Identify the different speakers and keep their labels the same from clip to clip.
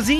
Speaker 1: Muy buenos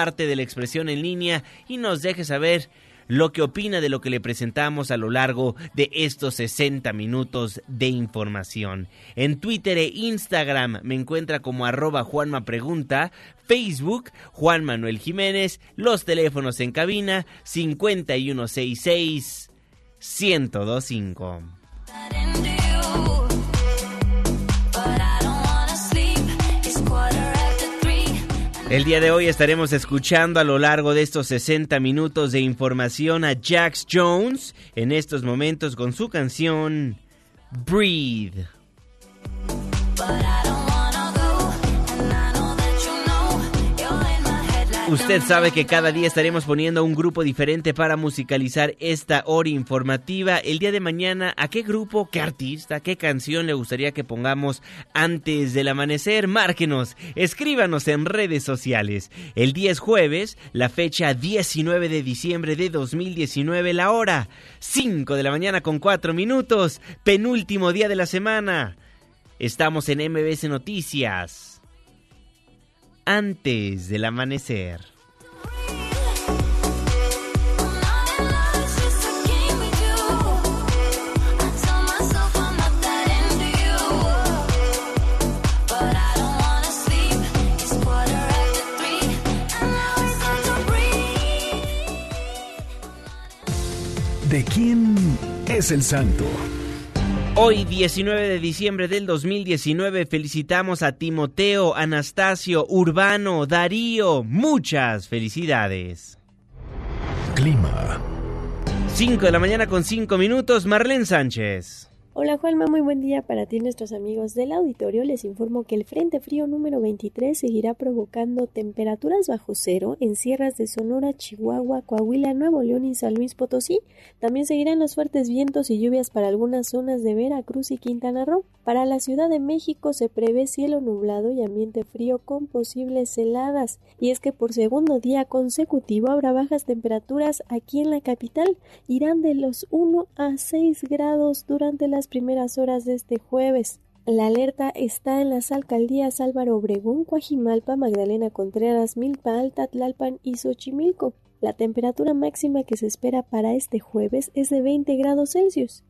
Speaker 1: de la expresión en línea y nos deje saber lo que opina de lo que le presentamos a lo largo de estos 60 minutos de información. En Twitter e Instagram me encuentra como arroba Juanma Pregunta, Facebook Juan Manuel Jiménez, los teléfonos en cabina 5166 1025. El día de hoy estaremos escuchando a lo largo de estos 60 minutos de información a Jax Jones en estos momentos con su canción Breathe. Usted sabe que cada día estaremos poniendo un grupo diferente para musicalizar esta hora informativa. El día de mañana, ¿a qué grupo, qué artista, qué canción le gustaría que pongamos antes del amanecer? Márquenos, escríbanos en redes sociales. El día es jueves, la fecha 19 de diciembre de 2019, la hora 5 de la mañana con 4 minutos, penúltimo día de la semana. Estamos en MBS Noticias antes del amanecer.
Speaker 2: ¿De quién es el santo?
Speaker 1: Hoy, 19 de diciembre del 2019, felicitamos a Timoteo, Anastasio, Urbano, Darío. Muchas felicidades.
Speaker 2: Clima.
Speaker 1: 5 de la mañana con 5 minutos, Marlene Sánchez.
Speaker 3: Hola Juanma, muy buen día para ti nuestros amigos del auditorio. Les informo que el Frente Frío número 23 seguirá provocando temperaturas bajo cero en sierras de Sonora, Chihuahua, Coahuila, Nuevo León y San Luis Potosí. También seguirán los fuertes vientos y lluvias para algunas zonas de Veracruz y Quintana Roo. Para la Ciudad de México se prevé cielo nublado y ambiente frío con posibles heladas. Y es que por segundo día consecutivo habrá bajas temperaturas aquí en la capital. Irán de los 1 a 6 grados durante la primeras horas de este jueves. La alerta está en las alcaldías Álvaro Obregón, Coajimalpa, Magdalena Contreras, Milpa Alta, Tlalpan y Xochimilco. La temperatura máxima que se espera para este jueves es de 20 grados Celsius.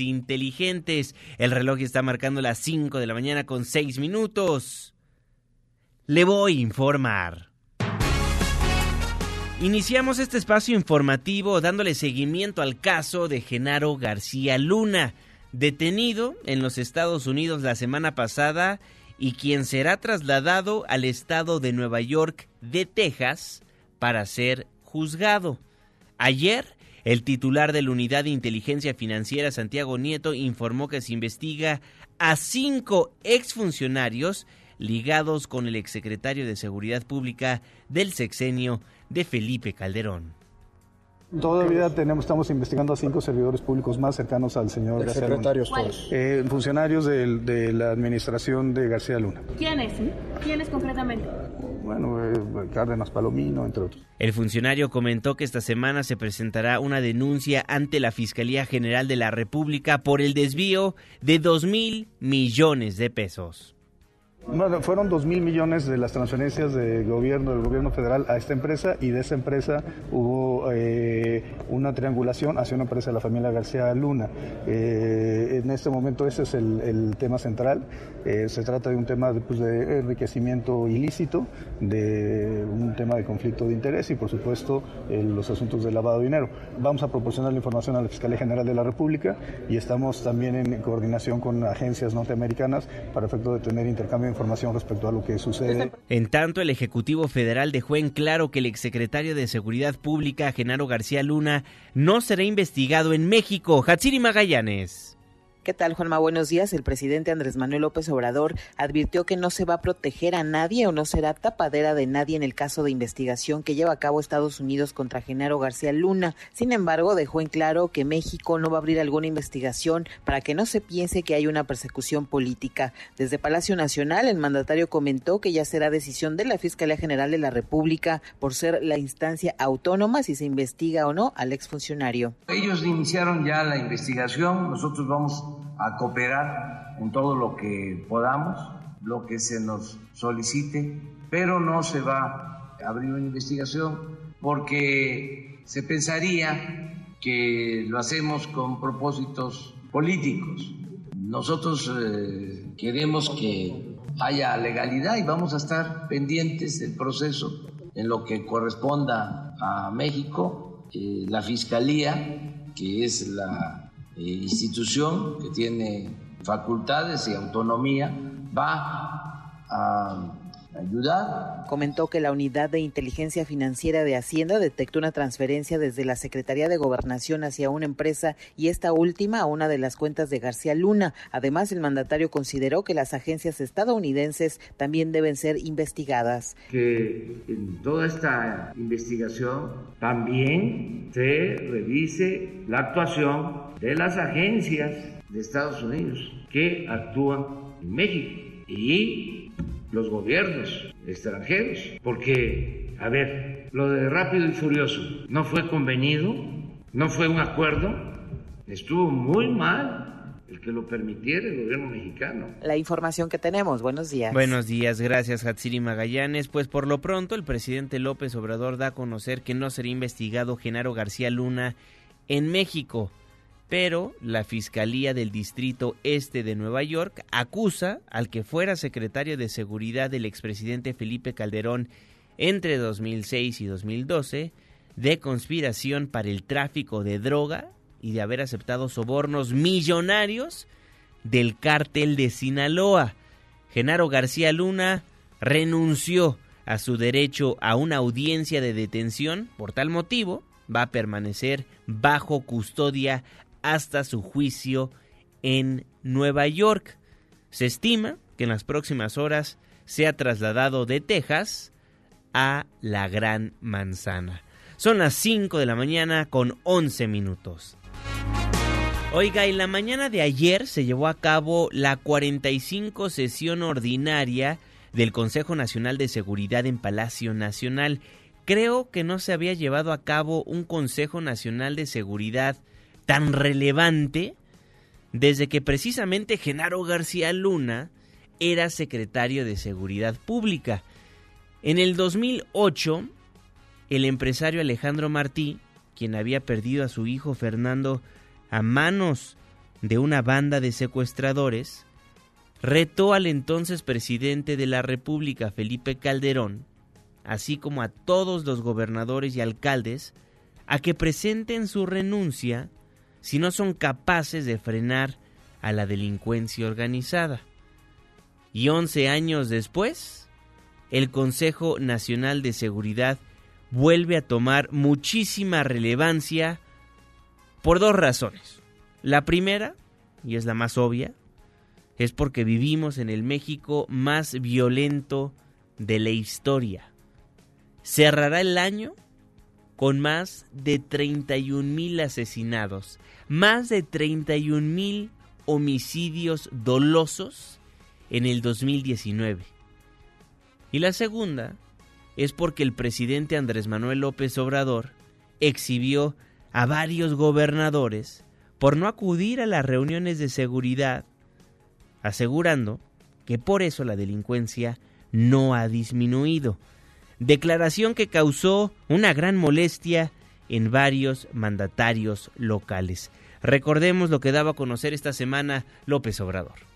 Speaker 1: inteligentes. El reloj está marcando las 5 de la mañana con 6 minutos. Le voy a informar. Iniciamos este espacio informativo dándole seguimiento al caso de Genaro García Luna, detenido en los Estados Unidos la semana pasada y quien será trasladado al estado de Nueva York de Texas para ser juzgado. Ayer, el titular de la Unidad de Inteligencia Financiera, Santiago Nieto, informó que se investiga a cinco exfuncionarios ligados con el exsecretario de Seguridad Pública del sexenio de Felipe Calderón.
Speaker 4: Todavía tenemos, estamos investigando a cinco servidores públicos más cercanos al señor García Luna.
Speaker 5: secretarios todos.
Speaker 4: Eh, funcionarios de, de la administración de García Luna.
Speaker 6: ¿Quiénes? ¿Quiénes concretamente?
Speaker 4: Bueno, eh, Cárdenas Palomino, entre otros.
Speaker 1: El funcionario comentó que esta semana se presentará una denuncia ante la Fiscalía General de la República por el desvío de 2 mil millones de pesos.
Speaker 4: Fueron dos mil millones de las transferencias del gobierno, del gobierno federal a esta empresa y de esa empresa hubo eh, una triangulación hacia una empresa de la familia García Luna. Eh, en este momento ese es el, tema central. Eh, se trata de un tema de, pues, de enriquecimiento ilícito, de un tema de conflicto de interés y por supuesto los asuntos de lavado de dinero. Vamos a proporcionar la información a la Fiscalía General de la República y estamos también en coordinación con agencias norteamericanas para efecto de tener intercambio información respecto a lo que sucede.
Speaker 1: En tanto, el Ejecutivo Federal dejó en claro que el exsecretario de Seguridad Pública, Genaro García Luna, no será investigado en México. Hatsiri Magallanes.
Speaker 7: ¿Qué tal, Juanma? Buenos días. El presidente Andrés Manuel López Obrador advirtió que no se va a proteger a nadie o no será tapadera de nadie en el caso de investigación que lleva a cabo Estados Unidos contra Genaro García Luna. Sin embargo, dejó en claro que México no va a abrir alguna investigación para que no se piense que hay una persecución política. Desde Palacio Nacional, el mandatario comentó que ya será decisión de la Fiscalía General de la República por ser la instancia autónoma si se investiga o no al exfuncionario.
Speaker 8: Ellos iniciaron ya la investigación, nosotros vamos a cooperar en todo lo que podamos, lo que se nos solicite, pero no se va a abrir una investigación porque se pensaría que lo hacemos con propósitos políticos. Nosotros eh, queremos que haya legalidad y vamos a estar pendientes del proceso en lo que corresponda a México, eh, la Fiscalía, que es la institución que tiene facultades y autonomía va a ayudar.
Speaker 7: Comentó que la Unidad de Inteligencia Financiera de Hacienda detectó una transferencia desde la Secretaría de Gobernación hacia una empresa y esta última a una de las cuentas de García Luna. Además, el mandatario consideró que las agencias estadounidenses también deben ser investigadas.
Speaker 8: Que en toda esta investigación también se revise la actuación de las agencias de Estados Unidos que actúan en México y los gobiernos extranjeros. Porque, a ver, lo de rápido y furioso no fue convenido, no fue un acuerdo, estuvo muy mal el que lo permitiera el gobierno mexicano.
Speaker 7: La información que tenemos, buenos días.
Speaker 1: Buenos días, gracias Hatsiri Magallanes. Pues por lo pronto el presidente López Obrador da a conocer que no será investigado Genaro García Luna en México pero la Fiscalía del Distrito Este de Nueva York acusa al que fuera secretario de Seguridad del expresidente Felipe Calderón entre 2006 y 2012 de conspiración para el tráfico de droga y de haber aceptado sobornos millonarios del cártel de Sinaloa. Genaro García Luna renunció a su derecho a una audiencia de detención. Por tal motivo, va a permanecer bajo custodia hasta su juicio en Nueva York. Se estima que en las próximas horas sea trasladado de Texas a la Gran Manzana. Son las 5 de la mañana con 11 minutos. Oiga, en la mañana de ayer se llevó a cabo la 45 sesión ordinaria del Consejo Nacional de Seguridad en Palacio Nacional. Creo que no se había llevado a cabo un Consejo Nacional de Seguridad tan relevante desde que precisamente Genaro García Luna era secretario de Seguridad Pública. En el 2008, el empresario Alejandro Martí, quien había perdido a su hijo Fernando a manos de una banda de secuestradores, retó al entonces presidente de la República, Felipe Calderón, así como a todos los gobernadores y alcaldes, a que presenten su renuncia si no son capaces de frenar a la delincuencia organizada. Y 11 años después, el Consejo Nacional de Seguridad vuelve a tomar muchísima relevancia por dos razones. La primera, y es la más obvia, es porque vivimos en el México más violento de la historia. Cerrará el año con más de 31 mil asesinados, más de 31 mil homicidios dolosos en el 2019. Y la segunda es porque el presidente Andrés Manuel López Obrador exhibió a varios gobernadores por no acudir a las reuniones de seguridad, asegurando que por eso la delincuencia no ha disminuido. Declaración que causó una gran molestia en varios mandatarios locales. Recordemos lo que daba a conocer esta semana López Obrador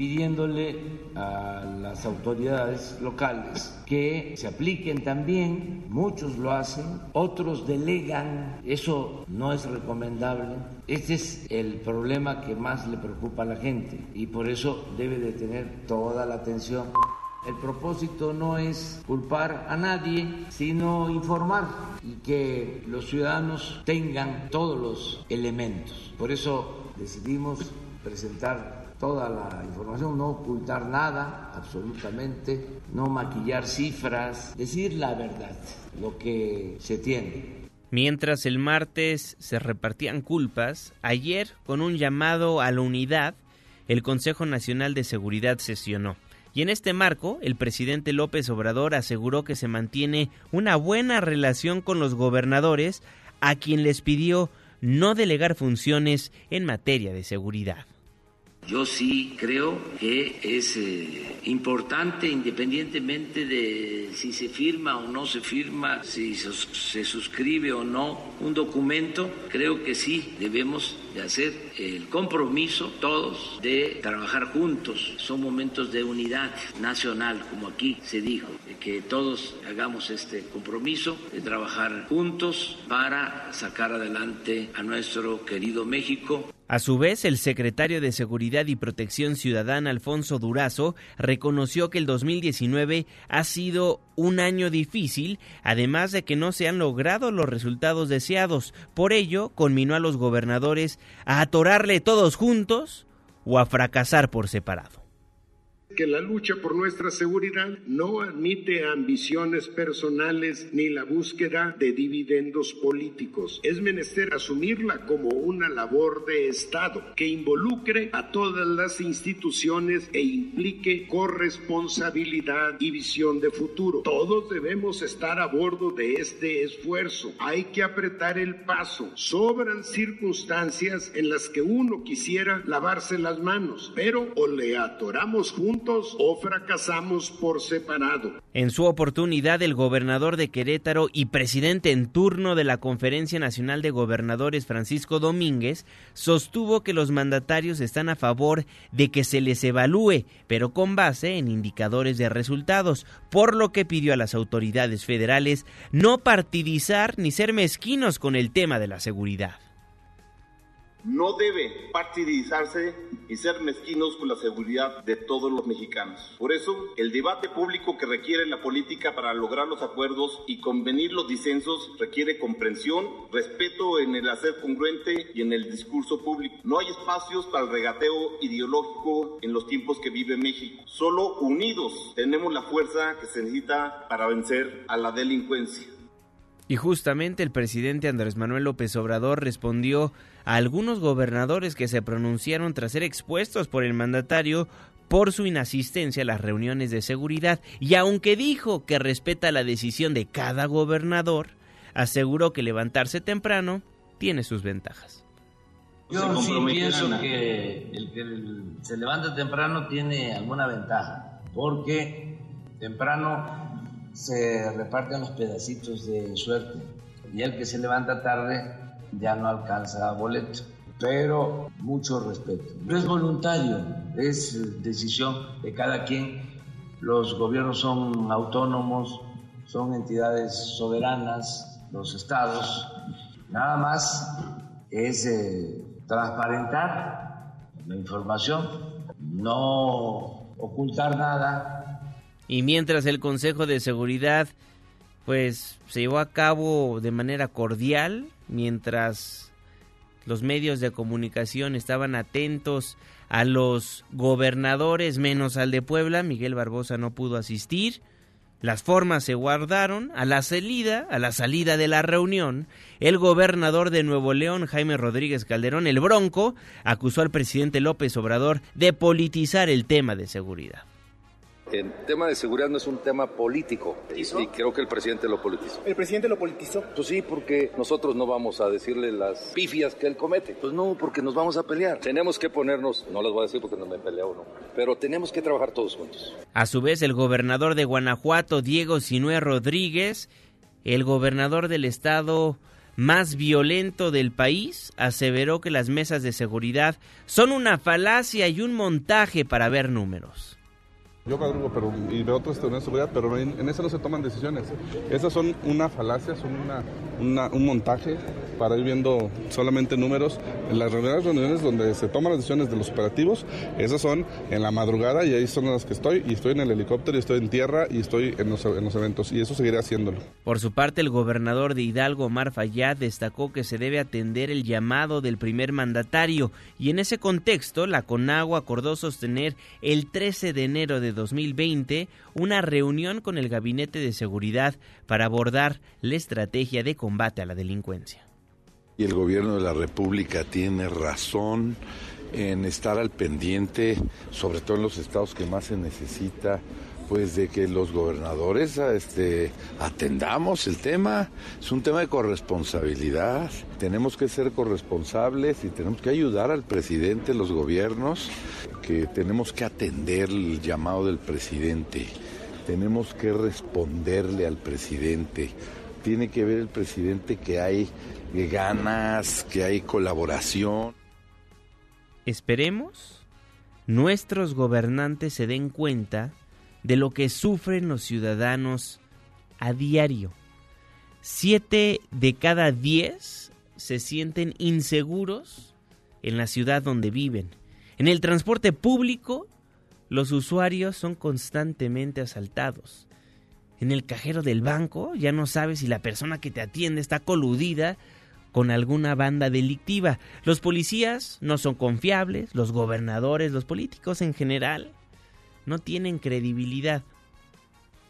Speaker 8: pidiéndole a las autoridades locales que se apliquen también, muchos lo hacen, otros delegan, eso no es recomendable. Este es el problema que más le preocupa a la gente y por eso debe de tener toda la atención. El propósito no es culpar a nadie, sino informar y que los ciudadanos tengan todos los elementos. Por eso decidimos presentar toda la información, no ocultar nada, absolutamente, no maquillar cifras, decir la verdad, lo que se tiene.
Speaker 1: Mientras el martes se repartían culpas, ayer, con un llamado a la unidad, el Consejo Nacional de Seguridad sesionó. Y en este marco, el presidente López Obrador aseguró que se mantiene una buena relación con los gobernadores, a quien les pidió no delegar funciones en materia de seguridad.
Speaker 8: Yo sí creo que es eh, importante, independientemente de si se firma o no se firma, si se suscribe o no un documento, creo que sí debemos de hacer el compromiso todos de trabajar juntos. Son momentos de unidad nacional, como aquí se dijo, de que todos hagamos este compromiso de trabajar juntos para sacar adelante a nuestro querido México.
Speaker 1: A su vez, el secretario de Seguridad y Protección Ciudadana, Alfonso Durazo, reconoció que el 2019 ha sido un año difícil, además de que no se han logrado los resultados deseados. Por ello, conminó a los gobernadores a atorarle todos juntos o a fracasar por separado
Speaker 5: que la lucha por nuestra seguridad no admite ambiciones personales ni la búsqueda de dividendos políticos. Es menester asumirla como una labor de Estado que involucre a todas las instituciones e implique corresponsabilidad y visión de futuro. Todos debemos estar a bordo de este esfuerzo. Hay que apretar el paso. Sobran circunstancias en las que uno quisiera lavarse las manos, pero o le atoramos juntos o fracasamos por separado.
Speaker 1: En su oportunidad, el gobernador de Querétaro y presidente en turno de la Conferencia Nacional de Gobernadores, Francisco Domínguez, sostuvo que los mandatarios están a favor de que se les evalúe, pero con base en indicadores de resultados, por lo que pidió a las autoridades federales no partidizar ni ser mezquinos con el tema de la seguridad
Speaker 9: no debe partidizarse y ser mezquinos con la seguridad de todos los mexicanos. Por eso, el debate público que requiere la política para lograr los acuerdos y convenir los disensos requiere comprensión, respeto en el hacer congruente y en el discurso público. No hay espacios para el regateo ideológico en los tiempos que vive México. Solo unidos tenemos la fuerza que se necesita para vencer a la delincuencia.
Speaker 1: Y justamente el presidente Andrés Manuel López Obrador respondió a algunos gobernadores que se pronunciaron tras ser expuestos por el mandatario por su inasistencia a las reuniones de seguridad y aunque dijo que respeta la decisión de cada gobernador, aseguró que levantarse temprano tiene sus ventajas.
Speaker 8: Yo sí pienso que el que se levanta temprano tiene alguna ventaja, porque temprano se reparten los pedacitos de suerte y el que se levanta tarde ya no alcanza boleto. Pero mucho respeto. No es voluntario, es decisión de cada quien. Los gobiernos son autónomos, son entidades soberanas, los estados. Nada más es eh, transparentar la información, no ocultar nada,
Speaker 1: y mientras el Consejo de Seguridad pues se llevó a cabo de manera cordial mientras los medios de comunicación estaban atentos a los gobernadores menos al de Puebla, Miguel Barbosa no pudo asistir. Las formas se guardaron. A la salida, a la salida de la reunión, el gobernador de Nuevo León, Jaime Rodríguez Calderón, el Bronco, acusó al presidente López Obrador de politizar el tema de seguridad.
Speaker 10: El tema de seguridad no es un tema político y creo que el presidente lo politizó.
Speaker 11: ¿El presidente lo politizó?
Speaker 10: Pues sí, porque nosotros no vamos a decirle las pifias que él comete. Pues no, porque nos vamos a pelear. Tenemos que ponernos, no les voy a decir porque no me he peleado, no, pero tenemos que trabajar todos juntos.
Speaker 1: A su vez, el gobernador de Guanajuato, Diego Sinué Rodríguez, el gobernador del estado más violento del país, aseveró que las mesas de seguridad son una falacia y un montaje para ver números.
Speaker 12: Yo madrugo pero, y veo otras teorías de seguridad, pero en, en eso no se toman decisiones. Esas son una falacia, son una, un montaje para ir viendo solamente números. En las reuniones, reuniones donde se toman las decisiones de los operativos, esas son en la madrugada y ahí son las que estoy. Y estoy en el helicóptero, y estoy en tierra y estoy en los, en los eventos. Y eso seguiré haciéndolo.
Speaker 1: Por su parte, el gobernador de Hidalgo, Omar Fayad, destacó que se debe atender el llamado del primer mandatario. Y en ese contexto, la CONAGUA acordó sostener el 13 de enero de 2020 una reunión con el Gabinete de Seguridad para abordar la estrategia de combate a la delincuencia.
Speaker 13: Y el gobierno de la República tiene razón en estar al pendiente, sobre todo en los estados que más se necesita, pues de que los gobernadores este, atendamos el tema. Es un tema de corresponsabilidad. Tenemos que ser corresponsables y tenemos que ayudar al presidente, los gobiernos, que tenemos que atender el llamado del presidente. Tenemos que responderle al presidente. Tiene que ver el presidente que hay ganas, que hay colaboración.
Speaker 1: Esperemos nuestros gobernantes se den cuenta de lo que sufren los ciudadanos a diario. Siete de cada diez se sienten inseguros en la ciudad donde viven. En el transporte público, los usuarios son constantemente asaltados. En el cajero del banco ya no sabes si la persona que te atiende está coludida con alguna banda delictiva. Los policías no son confiables, los gobernadores, los políticos en general no tienen credibilidad.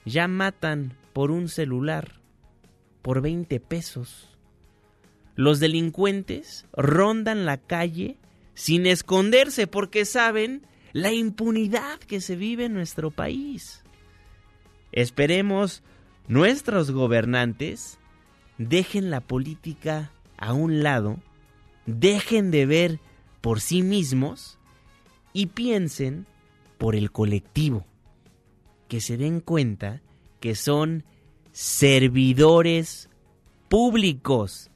Speaker 1: Ya matan por un celular, por 20 pesos. Los delincuentes rondan la calle sin esconderse porque saben la impunidad que se vive en nuestro país. Esperemos nuestros gobernantes dejen la política a un lado, dejen de ver por sí mismos y piensen por el colectivo, que se den cuenta que son servidores públicos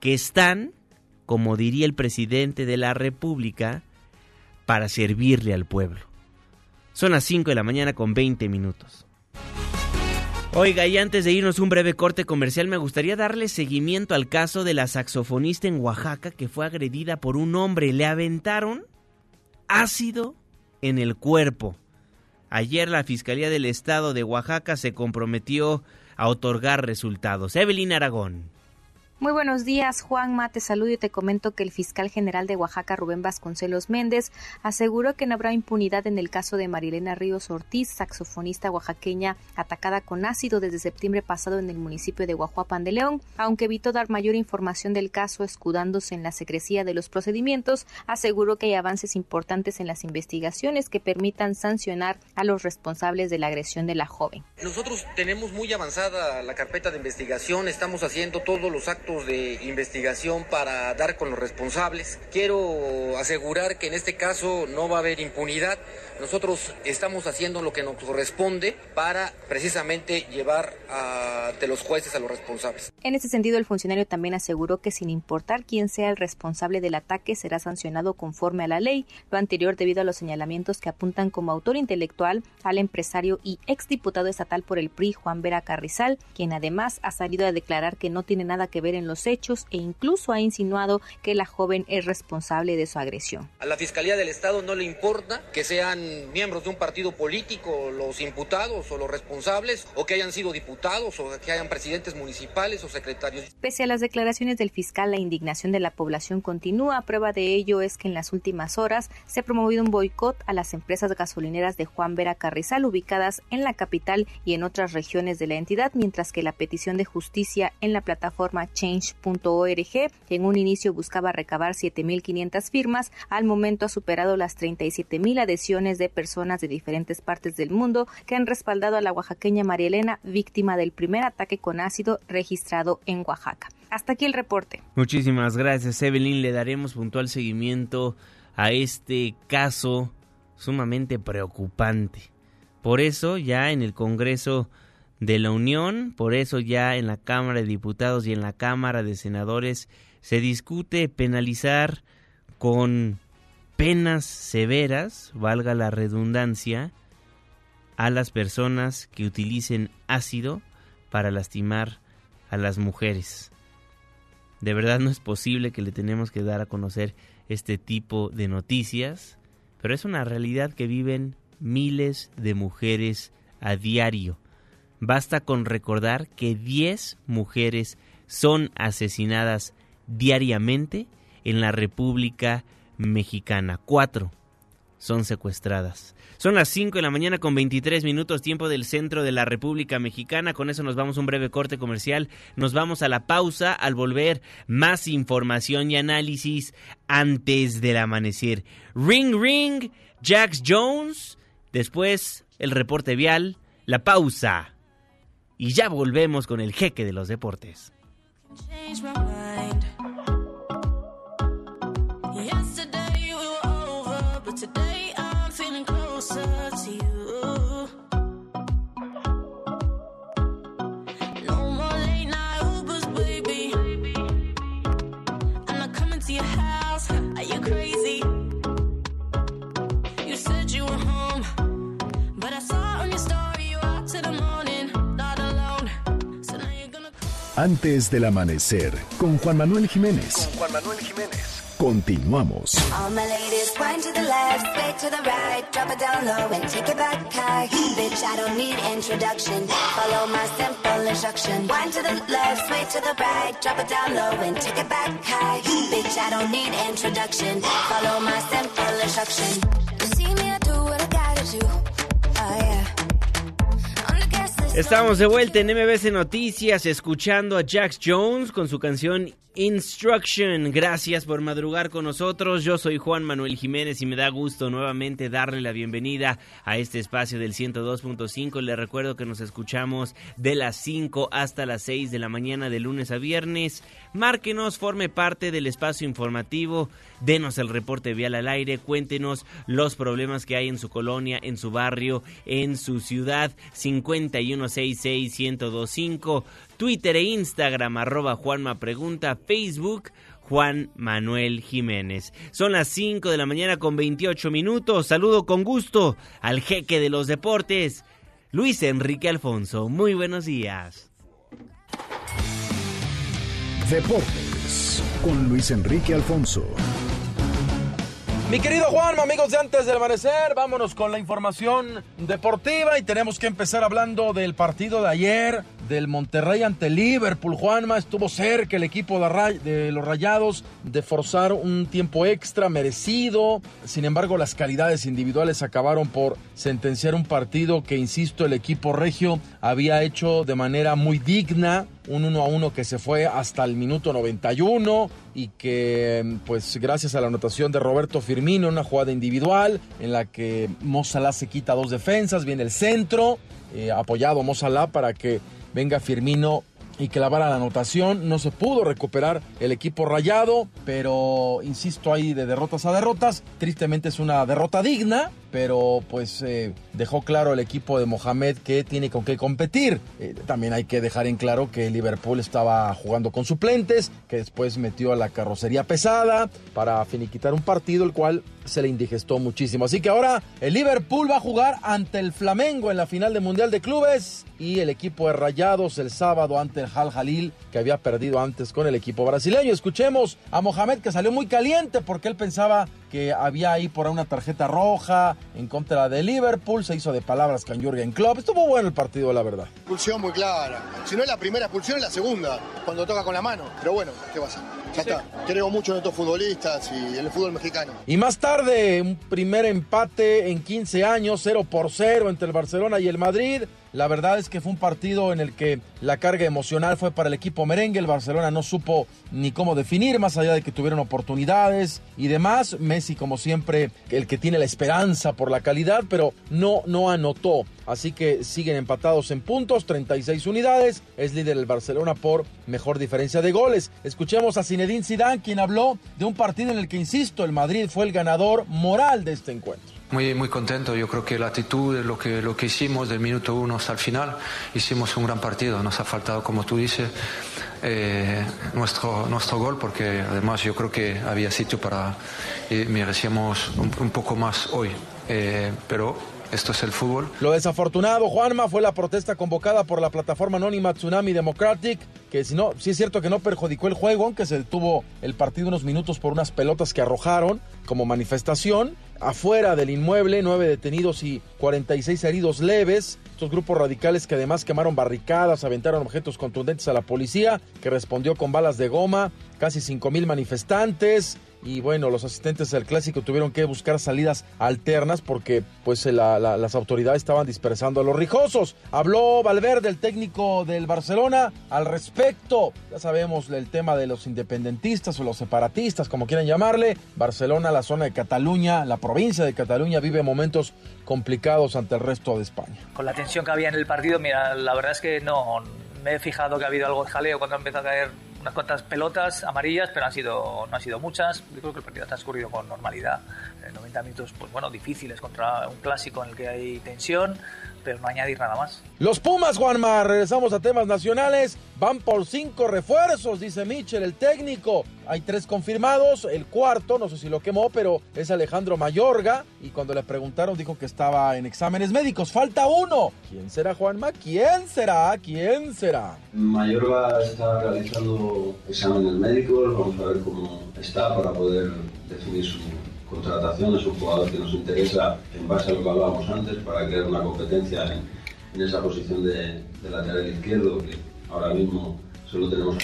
Speaker 1: que están, como diría el presidente de la República, para servirle al pueblo. Son las 5 de la mañana con 20 minutos. Oiga, y antes de irnos un breve corte comercial, me gustaría darle seguimiento al caso de la saxofonista en Oaxaca que fue agredida por un hombre. Le aventaron ácido en el cuerpo. Ayer la Fiscalía del Estado de Oaxaca se comprometió a otorgar resultados. Evelyn Aragón.
Speaker 14: Muy buenos días, Juan Mate. Saludo y te comento que el fiscal general de Oaxaca, Rubén Vasconcelos Méndez, aseguró que no habrá impunidad en el caso de Marilena Ríos Ortiz, saxofonista oaxaqueña atacada con ácido desde septiembre pasado en el municipio de Guajuapan de León. Aunque evitó dar mayor información del caso escudándose en la secrecía de los procedimientos, aseguró que hay avances importantes en las investigaciones que permitan sancionar a los responsables de la agresión de la joven.
Speaker 15: Nosotros tenemos muy avanzada la carpeta de investigación, estamos haciendo todos los actos de investigación para dar con los responsables. Quiero asegurar que en este caso no va a haber impunidad. Nosotros estamos haciendo lo que nos corresponde para precisamente llevar ante los jueces a los responsables.
Speaker 14: En ese sentido, el funcionario también aseguró que sin importar quién sea el responsable del ataque, será sancionado conforme a la ley. Lo anterior debido a los señalamientos que apuntan como autor intelectual al empresario y exdiputado estatal por el PRI, Juan Vera Carrizal, quien además ha salido a declarar que no tiene nada que ver en los hechos e incluso ha insinuado que la joven es responsable de su agresión.
Speaker 15: A la Fiscalía del Estado no le importa que sean miembros de un partido político los imputados o los responsables o que hayan sido diputados o que hayan presidentes municipales o secretarios.
Speaker 14: Pese a las declaraciones del fiscal, la indignación de la población continúa. Prueba de ello es que en las últimas horas se ha promovido un boicot a las empresas gasolineras de Juan Vera Carrizal ubicadas en la capital y en otras regiones de la entidad, mientras que la petición de justicia en la plataforma change.org, que en un inicio buscaba recabar 7.500 firmas, al momento ha superado las 37.000 adhesiones de personas de diferentes partes del mundo que han respaldado a la oaxaqueña María Elena, víctima del primer ataque con ácido registrado en Oaxaca. Hasta aquí el reporte.
Speaker 1: Muchísimas gracias, Evelyn. Le daremos puntual seguimiento a este caso sumamente preocupante. Por eso ya en el Congreso de la Unión, por eso ya en la Cámara de Diputados y en la Cámara de Senadores se discute penalizar con penas severas, valga la redundancia, a las personas que utilicen ácido para lastimar a las mujeres. De verdad no es posible que le tenemos que dar a conocer este tipo de noticias, pero es una realidad que viven miles de mujeres a diario. Basta con recordar que 10 mujeres son asesinadas diariamente en la República Mexicana. Cuatro son secuestradas. Son las 5 de la mañana con 23 minutos tiempo del centro de la República Mexicana. Con eso nos vamos a un breve corte comercial. Nos vamos a la pausa. Al volver, más información y análisis antes del amanecer. Ring Ring, Jax Jones. Después, el reporte vial, la pausa. Y ya volvemos con el jeque de los deportes.
Speaker 2: Antes del amanecer, con Juan Manuel Jiménez.
Speaker 11: Con Juan Manuel Jiménez.
Speaker 2: Continuamos.
Speaker 11: All my ladies, wind to the left, sway to the right, drop it down low and take it back high. Bitch, I don't need introduction. Follow my simple instruction. Wind to the left, sway to the right, drop it down low and take it back high. Bitch, I don't need introduction. Follow my simple instruction.
Speaker 1: Estamos de vuelta en MBC Noticias escuchando a Jax Jones con su canción Instruction. Gracias por madrugar con nosotros. Yo soy Juan Manuel Jiménez y me da gusto nuevamente darle la bienvenida a este espacio del 102.5. Le recuerdo que nos escuchamos de las 5 hasta las 6 de la mañana de lunes a viernes. Márquenos, forme parte del espacio informativo, denos el reporte vial al aire, cuéntenos los problemas que hay en su colonia, en su barrio, en su ciudad. 5166-1025. Twitter e Instagram, arroba Juanma Pregunta, Facebook, Juan Manuel Jiménez. Son las 5 de la mañana con 28 minutos. Saludo con gusto al jeque de los deportes, Luis Enrique Alfonso. Muy buenos días.
Speaker 2: Deportes con Luis Enrique Alfonso.
Speaker 16: Mi querido Juan, amigos de antes del amanecer, vámonos con la información deportiva y tenemos que empezar hablando del partido de ayer del Monterrey ante Liverpool. Juanma estuvo cerca el equipo de los Rayados de forzar un tiempo extra merecido. Sin embargo, las calidades individuales acabaron por sentenciar un partido que, insisto, el equipo regio había hecho de manera muy digna un 1 a 1 que se fue hasta el minuto 91 y que pues gracias a la anotación de Roberto Firmino, una jugada individual en la que Mozalá se quita dos defensas, viene el centro, eh, apoyado Mozalá para que venga Firmino y clavara la anotación. No se pudo recuperar el equipo rayado, pero insisto ahí de derrotas a derrotas. Tristemente es una derrota digna, pero pues eh, dejó claro el equipo de Mohamed que tiene con qué competir. Eh, también hay que dejar en claro que Liverpool estaba jugando con suplentes, que después metió a la carrocería pesada para finiquitar un partido el cual se le indigestó muchísimo. Así que ahora el Liverpool va a jugar ante el Flamengo en la final del Mundial de Clubes y el equipo de Rayados el sábado ante el Hal Jalil que había perdido antes con el equipo brasileño. Escuchemos a Mohamed que salió muy caliente porque él pensaba que había ahí por una tarjeta roja en contra de Liverpool, se hizo de palabras con Jürgen Klopp. Estuvo bueno el partido, la verdad.
Speaker 17: Expulsión muy clara. Si no es la primera expulsión, es la segunda, cuando toca con la mano. Pero bueno, ¿qué pasa? Ya está. Creo mucho en estos futbolistas y en el fútbol mexicano.
Speaker 16: Y más tarde, un primer empate en 15 años, 0 por 0 entre el Barcelona y el Madrid. La verdad es que fue un partido en el que la carga emocional fue para el equipo merengue. El Barcelona no supo ni cómo definir, más allá de que tuvieron oportunidades y demás. Messi, como siempre, el que tiene la esperanza por la calidad, pero no, no anotó. Así que siguen empatados en puntos, 36 unidades. Es líder el Barcelona por mejor diferencia de goles. Escuchemos a Zinedine Zidane, quien habló de un partido en el que, insisto, el Madrid fue el ganador moral de este encuentro.
Speaker 18: Muy, muy contento, yo creo que la actitud, lo que, lo que hicimos del minuto uno hasta el final, hicimos un gran partido, nos ha faltado, como tú dices, eh, nuestro, nuestro gol, porque además yo creo que había sitio para, y merecíamos un, un poco más hoy, eh, pero esto es el fútbol.
Speaker 16: Lo desafortunado, Juanma, fue la protesta convocada por la plataforma anónima Tsunami Democratic, que si no, sí es cierto que no perjudicó el juego, aunque se detuvo el partido unos minutos por unas pelotas que arrojaron como manifestación. Afuera del inmueble, nueve detenidos y 46 heridos leves. Estos grupos radicales que además quemaron barricadas, aventaron objetos contundentes a la policía, que respondió con balas de goma, casi 5 mil manifestantes. Y bueno, los asistentes del clásico tuvieron que buscar salidas alternas porque pues la, las autoridades estaban dispersando a los rijosos. Habló Valverde, el técnico del Barcelona, al respecto. Ya sabemos el tema de los independentistas o los separatistas, como quieran llamarle. Barcelona, la zona de Cataluña, la provincia de Cataluña vive momentos complicados ante el resto de España.
Speaker 19: Con la tensión que había en el partido, mira, la verdad es que no me he fijado que ha habido algo de jaleo cuando empezó a caer unas cuantas pelotas amarillas, pero han sido, no han sido muchas. Yo creo que el partido ha transcurrido con normalidad. En 90 minutos, pues bueno, difíciles contra un clásico en el que hay tensión, pero no añadir nada más.
Speaker 16: Los Pumas, Juanma, regresamos a temas nacionales. Van por cinco refuerzos, dice Mitchell, el técnico. Hay tres confirmados, el cuarto, no sé si lo quemó, pero es Alejandro Mayorga. Y cuando le preguntaron, dijo que estaba en exámenes médicos. Falta uno. ¿Quién será, Juanma? ¿Quién será? ¿Quién será?
Speaker 20: Mayorga está realizando exámenes médicos. Vamos a ver cómo está para poder definir su contratación. Es un jugador que nos interesa en base a lo que hablábamos antes para crear una competencia en, esa posición de lateral izquierdo que ahora mismo solo tenemos.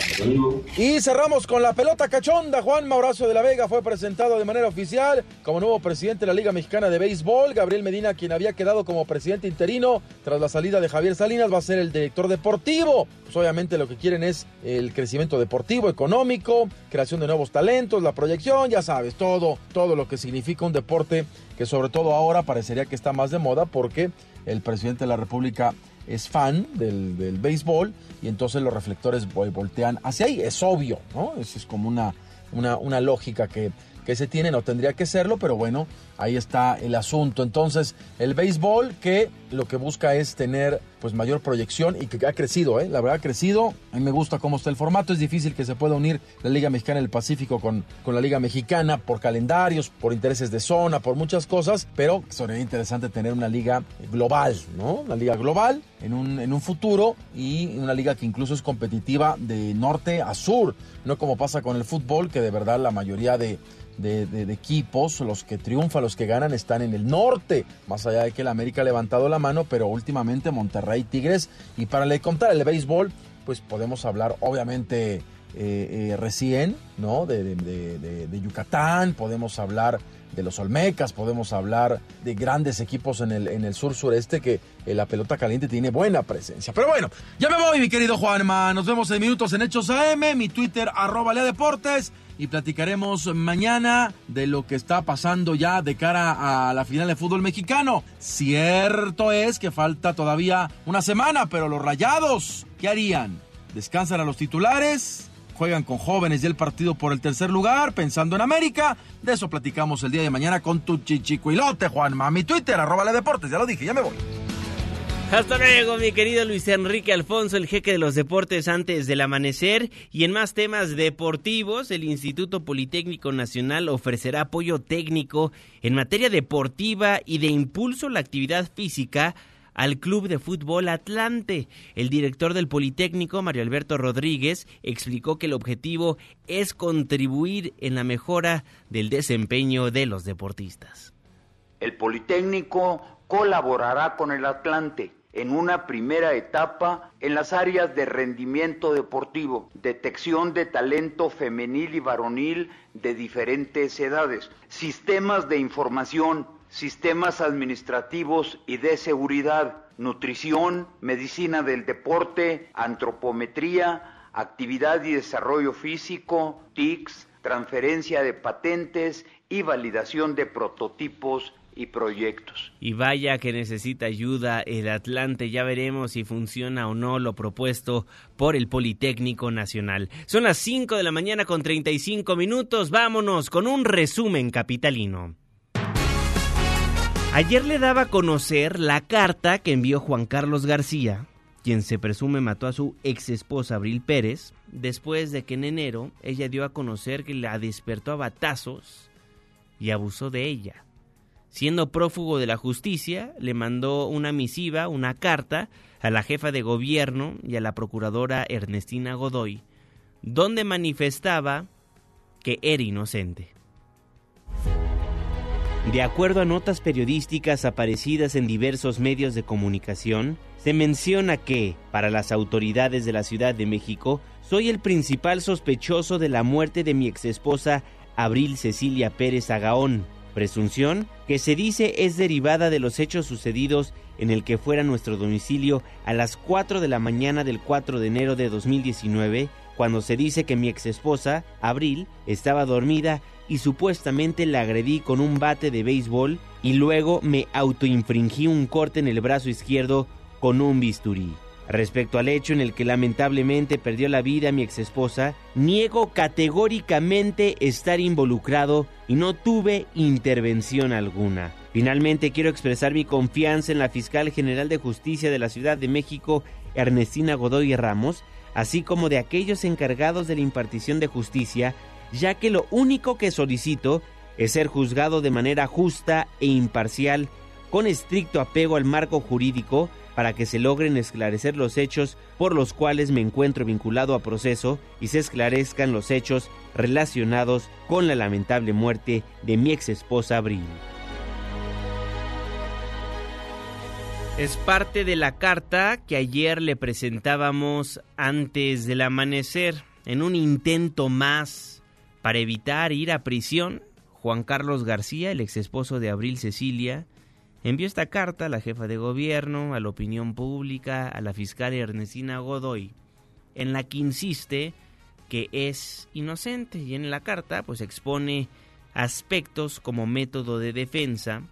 Speaker 16: Y cerramos con la pelota cachonda. Juan Mauracio de la Vega fue presentado de manera oficial como nuevo presidente de la Liga Mexicana de Béisbol. Gabriel Medina, quien había quedado como presidente interino tras la salida de Javier Salinas, va a ser el director deportivo. Pues obviamente lo que quieren es el crecimiento deportivo, económico, creación de nuevos talentos, la proyección, ya sabes, todo, todo lo que significa un deporte que sobre todo ahora parecería que está más de moda porque el presidente de la República es fan del, del, béisbol y entonces los reflectores voltean hacia ahí. Es obvio, ¿no? Eso es como una, una, una lógica que, que se tiene, no tendría que serlo, pero bueno, ahí está el asunto. Entonces, el béisbol que lo que busca es tener pues mayor proyección y que ha crecido, ¿eh? la verdad ha crecido. A mí me gusta cómo está el formato, es difícil que se pueda unir la Liga Mexicana del Pacífico con, con la Liga Mexicana por calendarios, por intereses de zona, por muchas cosas, pero sería interesante tener una liga global, ¿no? Una liga global en un, en un futuro y una liga que incluso es competitiva de norte a sur, no como pasa con el fútbol, que de verdad la mayoría de de, equipos, los que triunfan, los que ganan están en el norte, más allá de que el América ha levantado la mano, pero últimamente Monterrey, Tigres, y para le contar el béisbol, pues podemos hablar obviamente eh, eh, recién, ¿no? De, de, de, Yucatán, podemos hablar de los Olmecas, podemos hablar de grandes equipos en el, en el sur sureste que eh, la pelota caliente tiene buena presencia. Pero bueno, ya me voy, mi querido Juanma. Nos vemos en minutos en Hechos AM, mi Twitter, arroba Lea Deportes y platicaremos mañana de lo que está pasando ya de cara a la final de fútbol mexicano. Cierto es que falta todavía una semana, pero los rayados, ¿qué harían? ¿Descansan a los titulares? juegan con jóvenes y el partido por el tercer lugar, pensando en América. De eso platicamos el día de mañana con tu chichicuilote, Juanma. Mi Twitter, arroba deportes, ya lo dije, ya me voy.
Speaker 1: Hasta luego, mi querido Luis Enrique Alfonso, el jeque de los deportes antes del amanecer. Y en más temas deportivos, el Instituto Politécnico Nacional ofrecerá apoyo técnico en materia deportiva y de impulso a la actividad física al Club de Fútbol Atlante. El director del Politécnico, Mario Alberto Rodríguez, explicó que el objetivo es contribuir en la mejora del desempeño de los deportistas.
Speaker 21: El Politécnico colaborará con el Atlante en una primera etapa en las áreas de rendimiento deportivo, detección de talento femenil y varonil de diferentes edades, sistemas de información, sistemas administrativos y de seguridad, nutrición, medicina del deporte, antropometría, actividad y desarrollo físico, TICS, transferencia de patentes y validación de prototipos y proyectos.
Speaker 1: Y vaya que necesita ayuda el Atlante, ya veremos si funciona o no lo propuesto por el Politécnico Nacional. Son las 5 de la mañana con 35 minutos, vámonos con un resumen capitalino. Ayer le daba a conocer la carta que envió Juan Carlos García, quien se presume mató a su ex esposa Abril Pérez, después de que en enero ella dio a conocer que la despertó a batazos y abusó de ella. Siendo prófugo de la justicia, le mandó una misiva, una carta, a la jefa de gobierno y a la procuradora Ernestina Godoy, donde manifestaba que era inocente. De acuerdo a notas periodísticas aparecidas en diversos medios de comunicación, se menciona que, para las autoridades de la Ciudad de México, soy el principal sospechoso de la muerte de mi exesposa Abril Cecilia Pérez Agaón, presunción que se dice es derivada de los hechos sucedidos en el que fuera nuestro domicilio a las 4 de la mañana del 4 de enero de 2019, cuando se dice que mi exesposa, Abril, estaba dormida y supuestamente la agredí con un bate de béisbol y luego me autoinfringí un corte en el brazo izquierdo con un bisturí. Respecto al hecho en el que lamentablemente perdió la vida mi exesposa, niego categóricamente estar involucrado y no tuve intervención alguna. Finalmente quiero expresar mi confianza en la fiscal general de justicia de la Ciudad de México, Ernestina Godoy Ramos, así como de aquellos encargados de la impartición de justicia, ya que lo único que solicito es ser juzgado de manera justa e imparcial, con estricto apego al marco jurídico, para que se logren esclarecer los hechos por los cuales me encuentro vinculado a proceso y se esclarezcan los hechos relacionados con la lamentable muerte de mi ex esposa Abril. Es parte de la carta que ayer le presentábamos antes del amanecer. En un intento más para evitar ir a prisión, Juan Carlos García, el ex esposo de Abril Cecilia, envió esta carta a la jefa de gobierno, a la opinión pública, a la fiscal Ernestina Godoy, en la que insiste que es inocente y en la carta pues expone aspectos como método de defensa,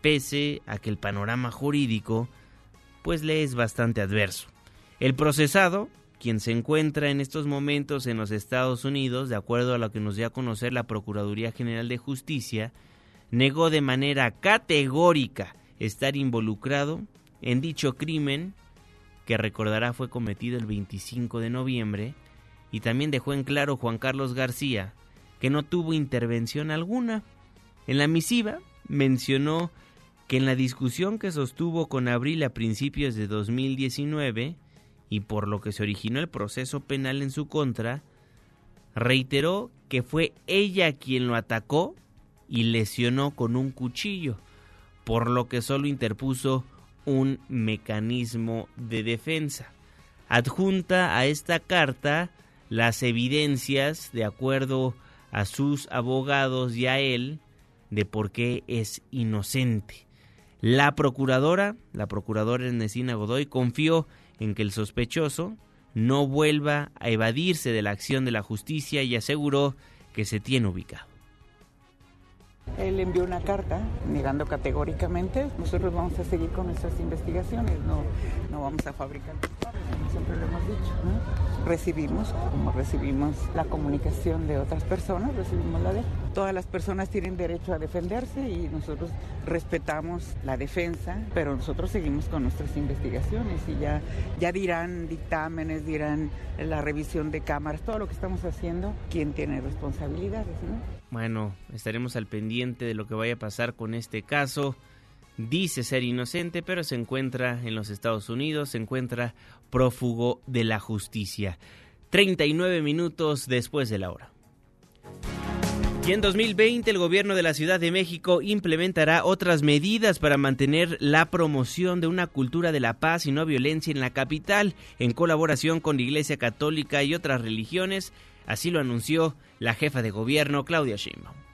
Speaker 1: pese a que el panorama jurídico pues le es bastante adverso. El procesado, quien se encuentra en estos momentos en los Estados Unidos, de acuerdo a lo que nos dio a conocer la Procuraduría General de Justicia, negó de manera categórica estar involucrado en dicho crimen que recordará fue cometido el 25 de noviembre y también dejó en claro Juan Carlos García que no tuvo intervención alguna. En la misiva mencionó que en la discusión que sostuvo con Abril a principios de 2019 y por lo que se originó el proceso penal en su contra, reiteró que fue ella quien lo atacó y lesionó con un cuchillo, por lo que solo interpuso un mecanismo de defensa. Adjunta a esta carta las evidencias, de acuerdo a sus abogados y a él, de por qué es inocente. La procuradora, la procuradora Ernestina Godoy, confió en que el sospechoso no vuelva a evadirse de la acción de la justicia y aseguró que se tiene ubicado.
Speaker 22: Él envió una carta negando categóricamente. Nosotros vamos a seguir con nuestras investigaciones, no, no vamos a fabricar como siempre lo hemos dicho. Recibimos, como recibimos la comunicación de otras personas, recibimos la de todas las personas tienen derecho a defenderse y nosotros respetamos la defensa, pero nosotros seguimos con nuestras investigaciones y ya, ya dirán dictámenes, dirán la revisión de cámaras, todo lo que estamos haciendo, quién tiene responsabilidades,
Speaker 1: Bueno, estaremos al pendiente de lo que vaya a pasar con este caso. Dice ser inocente, pero se encuentra en los Estados Unidos, se encuentra prófugo de la justicia. 39 minutos después de la hora. Y en 2020 el gobierno de la Ciudad de México implementará otras medidas para mantener la promoción de una cultura de la paz y no violencia en la capital, en colaboración con la Iglesia Católica y otras religiones. Así lo anunció la jefa de gobierno, Claudia Sheinbaum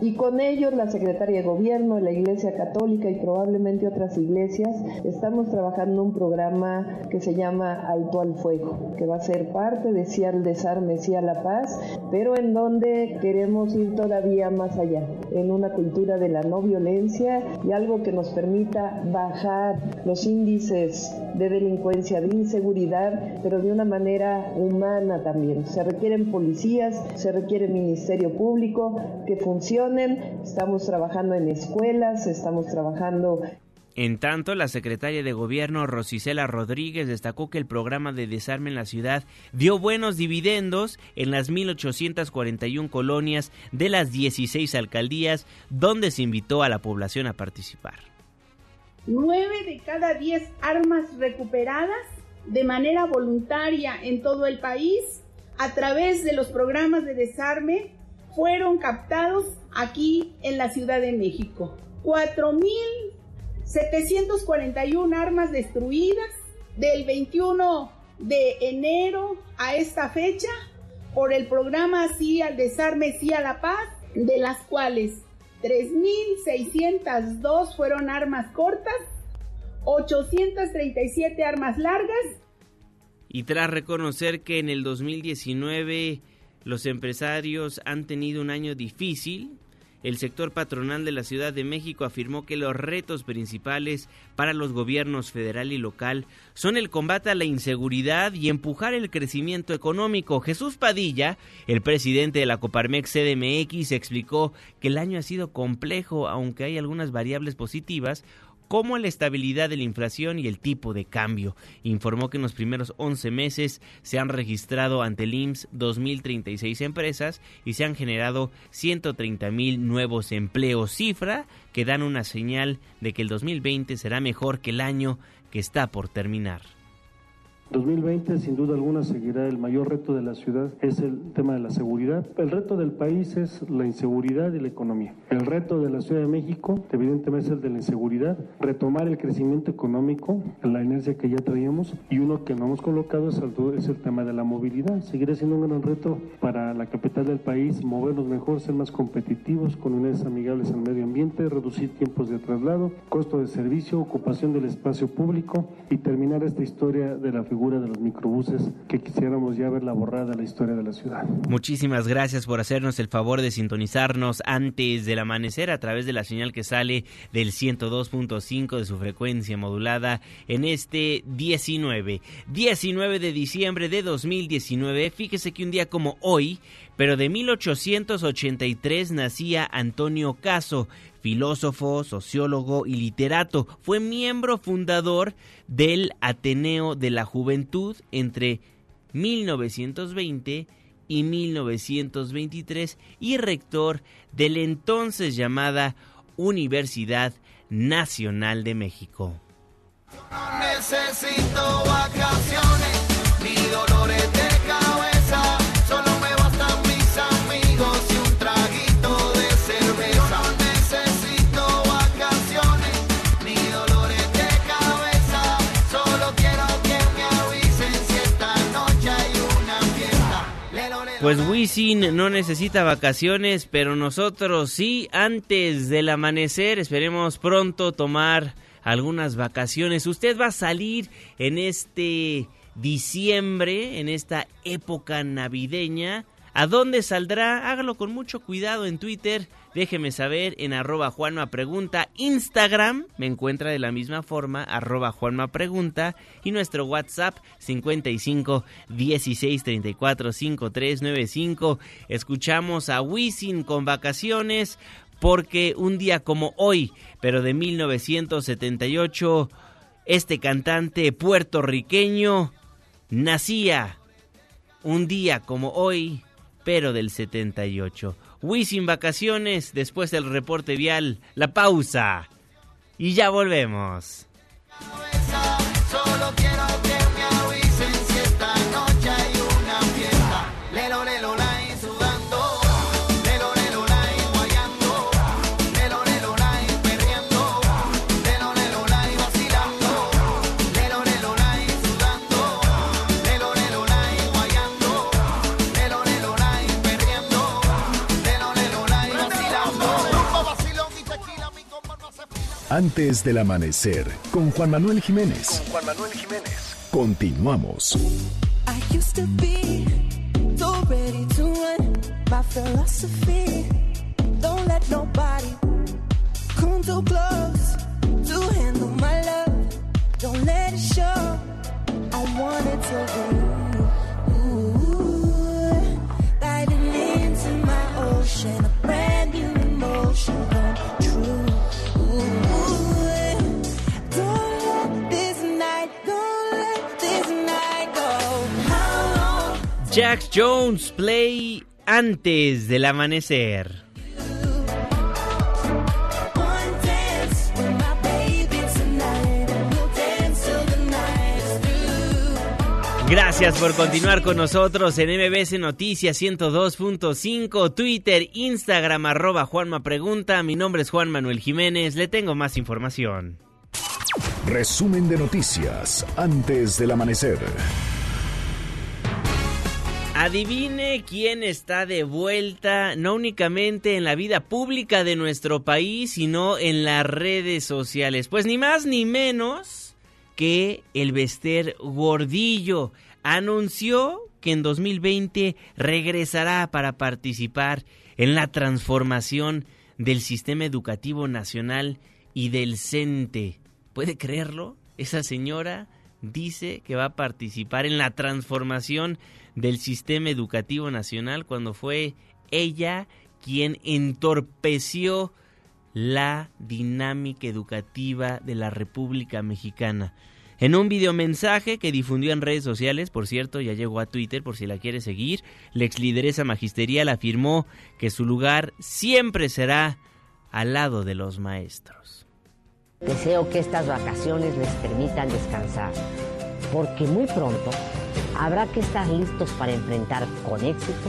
Speaker 23: y con ellos la Secretaría de Gobierno, la Iglesia Católica y probablemente otras iglesias estamos trabajando un programa que se llama Alto al Fuego, que va a ser parte de Sí al Desarme, Sí a la Paz, pero en donde queremos ir todavía más allá, en una cultura de la no violencia y algo que nos permita bajar los índices de delincuencia, de inseguridad, pero de una manera humana también. Se requieren policías, se requiere ministerio público que funcione estamos trabajando en escuelas, estamos trabajando
Speaker 1: en tanto, la secretaria de Gobierno Rosicela Rodríguez destacó que el programa de desarme en la ciudad dio buenos dividendos en las 1.841 colonias de las 16 alcaldías donde se invitó a la población a participar.
Speaker 24: Nueve de cada diez armas recuperadas de manera voluntaria en todo el país a través de los programas de desarme fueron captados aquí en la Ciudad de México. 4.741 armas destruidas del 21 de enero a esta fecha por el programa Sí al Desarme, Sí a la Paz, de las cuales 3.602 fueron armas cortas, 837 armas largas.
Speaker 1: Y tras reconocer que en el 2019 los empresarios han tenido un año difícil. El sector patronal de la Ciudad de México afirmó que los retos principales para los gobiernos federal y local son el combate a la inseguridad y empujar el crecimiento económico. Jesús Padilla, el presidente de la Coparmex CDMX, explicó que el año ha sido complejo, aunque hay algunas variables positivas como la estabilidad de la inflación y el tipo de cambio. Informó que en los primeros 11 meses se han registrado ante el IMSS 2.036 empresas y se han generado 130.000 nuevos empleos, cifra que dan una señal de que el 2020 será mejor que el año que está por terminar.
Speaker 25: 2020 sin duda alguna seguirá el mayor reto de la ciudad es el tema de la seguridad. El reto del país es la inseguridad y la economía. El reto de la Ciudad de México evidentemente es el de la inseguridad, retomar el crecimiento económico, la inercia que ya traíamos y uno que no hemos colocado es el, es el tema de la movilidad. Seguirá siendo un gran reto para la capital del país movernos mejor, ser más competitivos con unidades amigables al medio ambiente, reducir tiempos de traslado, costo de servicio, ocupación del espacio público y terminar esta historia de la figura de los microbuses que quisiéramos ya verla borrada la historia de la ciudad.
Speaker 1: Muchísimas gracias por hacernos el favor de sintonizarnos antes del amanecer a través de la señal que sale del 102.5 de su frecuencia modulada en este 19, 19 de diciembre de 2019. Fíjese que un día como hoy, pero de 1883 nacía Antonio Caso, filósofo, sociólogo y literato. Fue miembro fundador del Ateneo de la Juventud entre 1920 y 1923 y rector de la entonces llamada Universidad Nacional de México. necesito vacaciones Pues Wisin no necesita vacaciones, pero nosotros sí, antes del amanecer, esperemos pronto tomar algunas vacaciones. Usted va a salir en este diciembre, en esta época navideña, ¿A dónde saldrá? Hágalo con mucho cuidado en Twitter. Déjeme saber en arroba Juanma Pregunta. Instagram me encuentra de la misma forma, arroba Juanma Pregunta. Y nuestro WhatsApp 55 16 34 5395. Escuchamos a Wisin con vacaciones porque un día como hoy, pero de 1978, este cantante puertorriqueño nacía un día como hoy, pero del 78. Wisin vacaciones, después del reporte vial, la pausa. Y ya volvemos.
Speaker 2: Antes del amanecer, con Juan Manuel Jiménez.
Speaker 26: Con Juan Manuel Jiménez.
Speaker 2: Continuamos.
Speaker 26: I used to be so ready to run. My philosophy, don't let nobody come too close to handle my love. Don't let it show. I want it to be. Ooh, diving into my ocean, a brand new emotion
Speaker 1: Jack Jones Play antes del amanecer. Gracias por continuar con nosotros en MBS Noticias 102.5, Twitter, Instagram, arroba Juanma Pregunta. Mi nombre es Juan Manuel Jiménez, le tengo más información.
Speaker 2: Resumen de noticias antes del amanecer.
Speaker 1: Adivine quién está de vuelta, no únicamente en la vida pública de nuestro país, sino en las redes sociales. Pues ni más ni menos que el Bester Gordillo anunció que en 2020 regresará para participar en la transformación del sistema educativo nacional y del CENTE. ¿Puede creerlo? Esa señora dice que va a participar en la transformación del sistema educativo nacional cuando fue ella quien entorpeció la dinámica educativa de la República Mexicana. En un videomensaje que difundió en redes sociales, por cierto, ya llegó a Twitter por si la quiere seguir, la ex lideresa magisterial afirmó que su lugar siempre será al lado de los maestros.
Speaker 27: Deseo que estas vacaciones les permitan descansar, porque muy pronto habrá que estar listos para enfrentar con éxito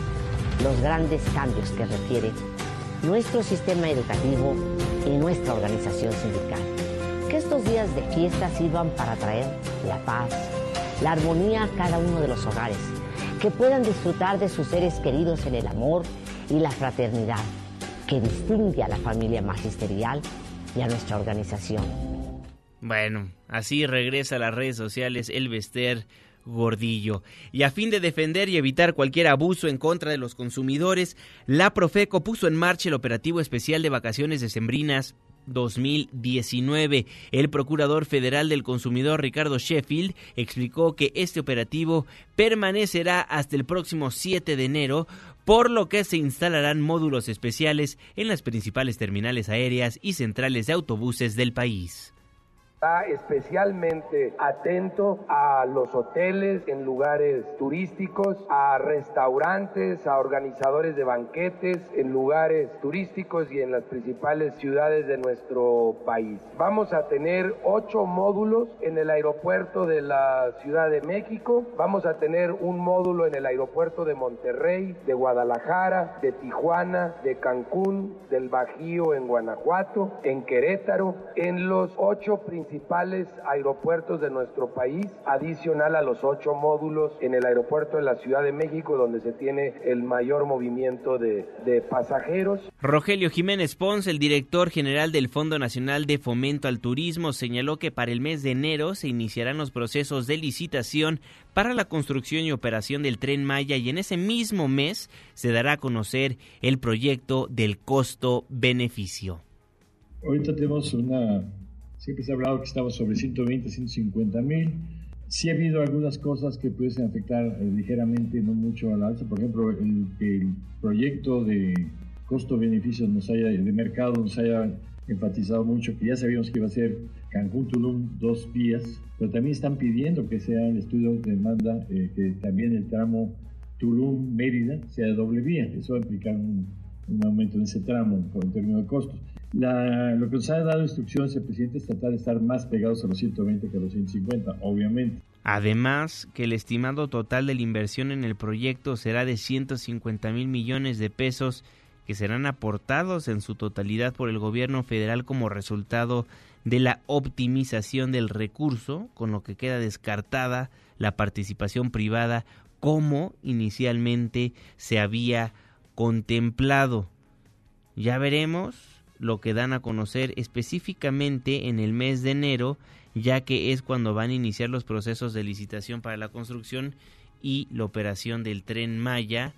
Speaker 27: los grandes cambios que requiere nuestro sistema educativo y nuestra organización sindical. Que estos días de fiesta sirvan para traer la paz, la armonía a cada uno de los hogares, que puedan disfrutar de sus seres queridos en el amor y la fraternidad que distingue a la familia magisterial y a nuestra organización.
Speaker 1: Bueno, así regresa a las redes sociales el Bester Gordillo. Y a fin de defender y evitar cualquier abuso en contra de los consumidores, la Profeco puso en marcha el operativo especial de vacaciones decembrinas 2019. El Procurador Federal del Consumidor Ricardo Sheffield explicó que este operativo permanecerá hasta el próximo 7 de enero, por lo que se instalarán módulos especiales en las principales terminales aéreas y centrales de autobuses del país
Speaker 28: está especialmente atento a los hoteles en lugares turísticos, a restaurantes, a organizadores de banquetes en lugares turísticos y en las principales ciudades de nuestro país. Vamos a tener ocho módulos en el aeropuerto de la Ciudad de México, vamos a tener un módulo en el aeropuerto de Monterrey, de Guadalajara, de Tijuana, de Cancún, del Bajío en Guanajuato, en Querétaro, en los ocho principales principales aeropuertos de nuestro país, adicional a los ocho módulos en el aeropuerto de la Ciudad de México, donde se tiene el mayor movimiento de, de pasajeros.
Speaker 1: Rogelio Jiménez Pons, el director general del Fondo Nacional de Fomento al Turismo, señaló que para el mes de enero se iniciarán los procesos de licitación para la construcción y operación del tren Maya y en ese mismo mes se dará a conocer el proyecto del costo-beneficio.
Speaker 29: Ahorita tenemos una, siempre se ha hablado que estamos sobre 120, 150 mil. Sí ha habido algunas cosas que pueden afectar eh, ligeramente, no mucho al alza. Por ejemplo, el, el proyecto de costo-beneficio nos haya, de mercado nos haya enfatizado mucho que ya sabíamos que iba a ser Cancún-Tulum dos vías, pero también están pidiendo que sea el estudio de demanda eh, que también el tramo Tulum-Mérida sea de doble vía. Eso va a implicar un, un aumento en ese tramo por el término de costos. La, lo que nos ha dado instrucciones el presidente es tratar de estar más pegados a los 120 que a los 150, obviamente.
Speaker 1: Además, que el estimado total de la inversión en el proyecto será de 150 mil millones de pesos que serán aportados en su totalidad por el gobierno federal como resultado de la optimización del recurso, con lo que queda descartada la participación privada como inicialmente se había contemplado. Ya veremos lo que dan a conocer específicamente en el mes de enero, ya que es cuando van a iniciar los procesos de licitación para la construcción y la operación del tren Maya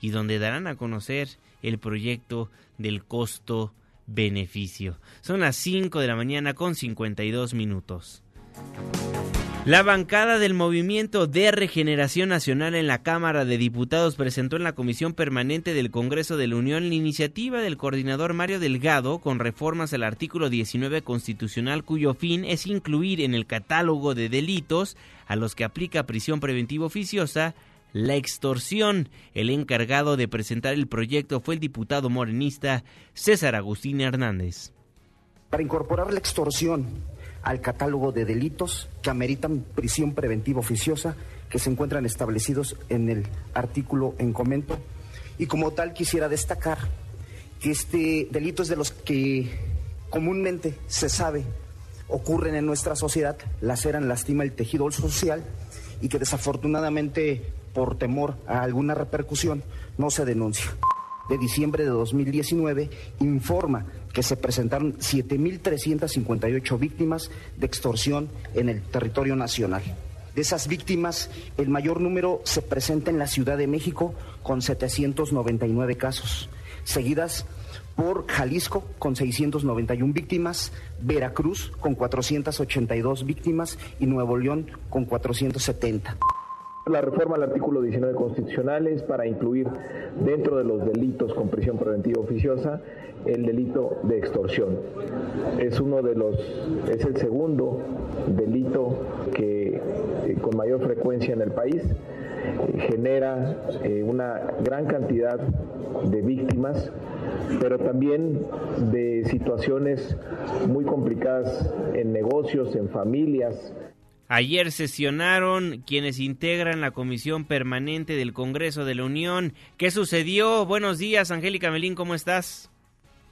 Speaker 1: y donde darán a conocer el proyecto del costo-beneficio. Son las 5 de la mañana con 52 minutos. La bancada del Movimiento de Regeneración Nacional en la Cámara de Diputados presentó en la Comisión Permanente del Congreso de la Unión la iniciativa del coordinador Mario Delgado con reformas al artículo 19 constitucional cuyo fin es incluir en el catálogo de delitos a los que aplica prisión preventiva oficiosa la extorsión. El encargado de presentar el proyecto fue el diputado morenista César Agustín Hernández.
Speaker 30: Para incorporar la extorsión al catálogo de delitos que ameritan prisión preventiva oficiosa que se encuentran establecidos en el artículo en comento. Y como tal quisiera destacar que este delito es de los que comúnmente se sabe ocurren en nuestra sociedad, laceran, lastima el tejido social y que desafortunadamente por temor a alguna repercusión, no se denuncia. De diciembre de 2019 informa que se presentaron 7.358 víctimas de extorsión en el territorio nacional. De esas víctimas, el mayor número se presenta en la Ciudad de México con 799 casos, seguidas por Jalisco con 691 víctimas, Veracruz con 482 víctimas y Nuevo León con 470.
Speaker 31: La reforma al artículo 19 constitucional es para incluir dentro de los delitos con prisión preventiva oficiosa el delito de extorsión. Es uno de los, es el segundo delito que eh, con mayor frecuencia en el país genera eh, una gran cantidad de víctimas, pero también de situaciones muy complicadas en negocios, en familias,
Speaker 1: Ayer sesionaron quienes integran la Comisión Permanente del Congreso de la Unión. ¿Qué sucedió? Buenos días, Angélica Melín, ¿cómo estás?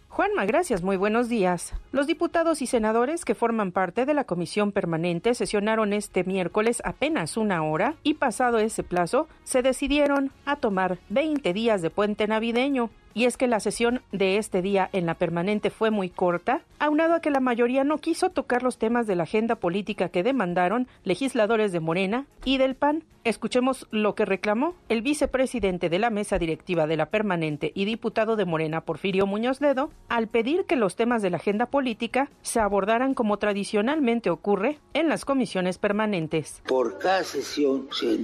Speaker 32: Juanma, gracias, muy buenos días. Los diputados y senadores que forman parte de la comisión permanente sesionaron este miércoles apenas una hora y pasado ese plazo se decidieron a tomar 20 días de puente navideño. Y es que la sesión de este día en la permanente fue muy corta, aunado a que la mayoría no quiso tocar los temas de la agenda política que demandaron legisladores de Morena y del PAN. Escuchemos lo que reclamó el vicepresidente de la mesa directiva de la permanente y diputado de Morena, Porfirio Muñoz Ledo, al pedir que los temas de la agenda política se abordaran como tradicionalmente ocurre en las comisiones permanentes.
Speaker 33: Por cada sesión se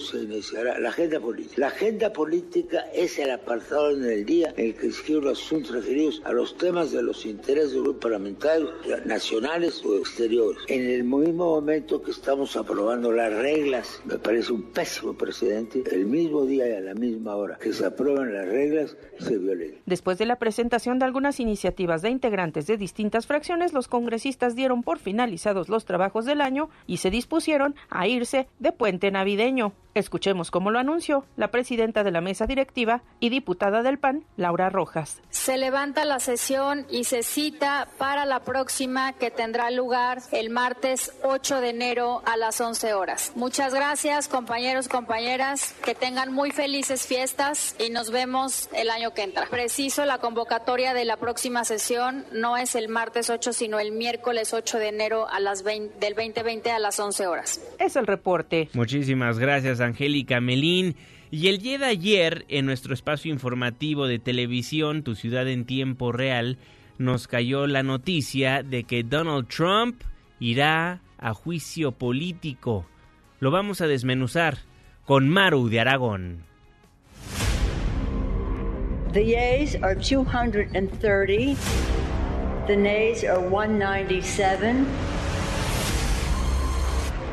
Speaker 33: se iniciará la agenda política. La agenda política es el apartado en el día en el que escribe los asuntos referidos a los temas de los intereses de los parlamentarios nacionales o exteriores. En el mismo momento que estamos aprobando las reglas, me parece un pésimo precedente, el mismo día y a la misma hora que se aprueban las reglas, se violen.
Speaker 32: Después de la presentación de algunas iniciativas de integrantes de distintas fracciones, los congresistas dieron por finalizados los trabajos del año y se dispusieron a irse de puente navideño. Escuchemos cómo lo anunció la presidenta de la mesa directiva y diputada del PAN, Laura Rojas.
Speaker 34: Se levanta la sesión y se cita para la próxima que tendrá lugar el martes 8 de enero a las 11 horas. Muchas gracias compañeros, compañeras, que tengan muy felices fiestas y nos vemos el año que entra. Preciso, la convocatoria de la próxima sesión no es el martes 8, sino el miércoles 8 de enero a las 20, del 2020 a las 11 horas.
Speaker 32: Es el reporte.
Speaker 1: Muchísimas gracias, Angélica Melín. Y el día de ayer, en nuestro espacio informativo de televisión, Tu Ciudad en Tiempo Real, nos cayó la noticia de que Donald Trump irá a juicio político. Lo vamos a desmenuzar con Maru de Aragón.
Speaker 35: The yeas are 230. The nays are 197.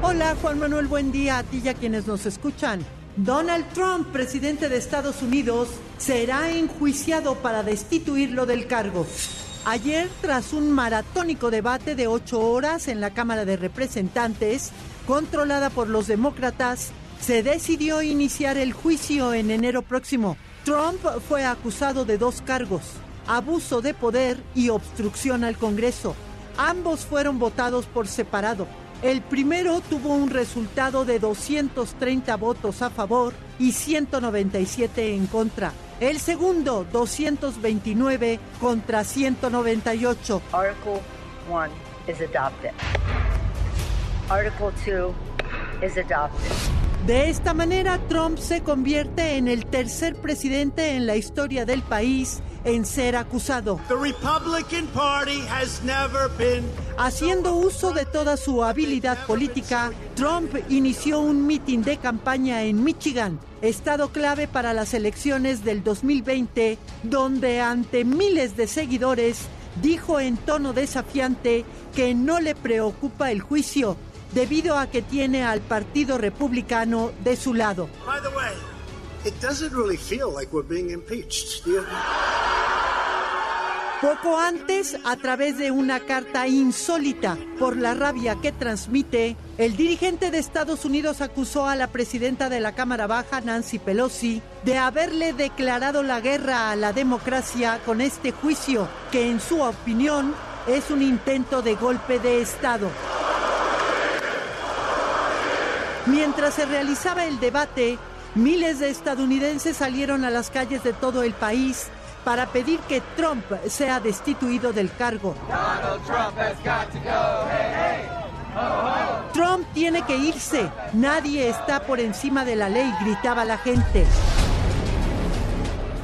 Speaker 36: Hola Juan Manuel, buen día a ti y a quienes nos escuchan. Donald Trump, presidente de Estados Unidos, será enjuiciado para destituirlo del cargo. Ayer, tras un maratónico debate de ocho horas en la Cámara de Representantes, controlada por los demócratas, se decidió iniciar el juicio en enero próximo. Trump fue acusado de dos cargos, abuso de poder y obstrucción al Congreso. Ambos fueron votados por separado. El primero tuvo un resultado de 230 votos a favor y 197 en contra. El segundo, 229 contra 198.
Speaker 35: Article 1 is adopted. Article 2 is adopted.
Speaker 36: De esta manera, Trump se convierte en el tercer presidente en la historia del país en ser acusado.
Speaker 37: The Republican Party has never been
Speaker 36: Haciendo uso de toda su habilidad política, Trump inició un mitin de campaña en Michigan, estado clave para las elecciones del 2020, donde ante miles de seguidores dijo en tono desafiante que no le preocupa el juicio debido a que tiene al Partido Republicano de su lado. Poco antes, a través de una carta insólita por la rabia que transmite, el dirigente de Estados Unidos acusó a la presidenta de la Cámara Baja, Nancy Pelosi, de haberle declarado la guerra a la democracia con este juicio, que en su opinión es un intento de golpe de Estado. Mientras se realizaba el debate, miles de estadounidenses salieron a las calles de todo el país para pedir que Trump sea destituido del cargo. Trump tiene que irse. Nadie está por encima de la ley, gritaba la gente.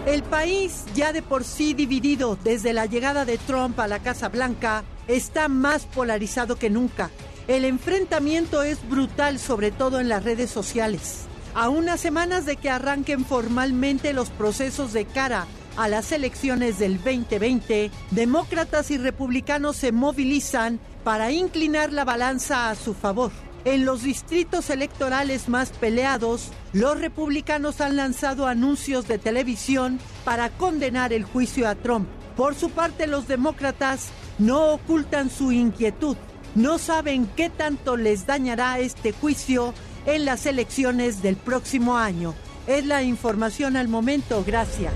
Speaker 36: El país, ya de por sí dividido desde la llegada de Trump a la Casa Blanca, está más polarizado que nunca. El enfrentamiento es brutal, sobre todo en las redes sociales. A unas semanas de que arranquen formalmente los procesos de cara a las elecciones del 2020, demócratas y republicanos se movilizan para inclinar la balanza a su favor. En los distritos electorales más peleados, los republicanos han lanzado anuncios de televisión para condenar el juicio a Trump. Por su parte, los demócratas no ocultan su inquietud. No saben qué tanto les dañará este juicio en las elecciones del próximo año. Es la información al momento. Gracias.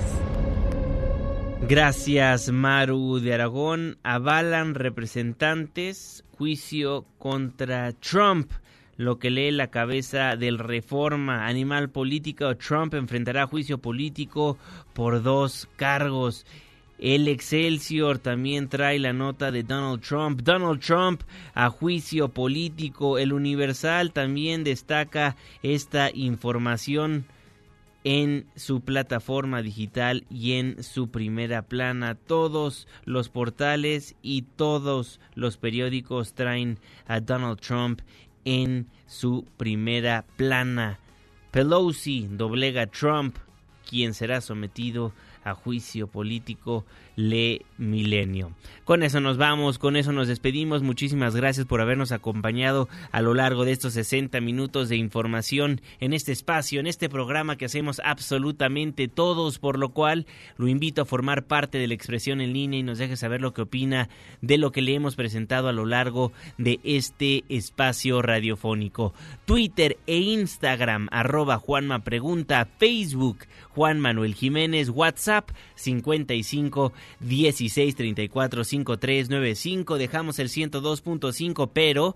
Speaker 1: Gracias, Maru de Aragón. Avalan representantes juicio contra Trump. Lo que lee la cabeza del Reforma Animal Política, Trump enfrentará juicio político por dos cargos. El Excelsior también trae la nota de Donald Trump. Donald Trump a juicio político. El Universal también destaca esta información en su plataforma digital y en su primera plana. Todos los portales y todos los periódicos traen a Donald Trump en su primera plana. Pelosi doblega a Trump, quien será sometido a juicio político le milenio. Con eso nos vamos, con eso nos despedimos. Muchísimas gracias por habernos acompañado a lo largo de estos 60 minutos de información en este espacio, en este programa que hacemos absolutamente todos, por lo cual lo invito a formar parte de la expresión en línea y nos deje saber lo que opina de lo que le hemos presentado a lo largo de este espacio radiofónico. Twitter e Instagram, arroba Juanma Pregunta, Facebook, Juan Manuel Jiménez, WhatsApp WhatsApp 55 16 34 53 95. Dejamos el 102.5, pero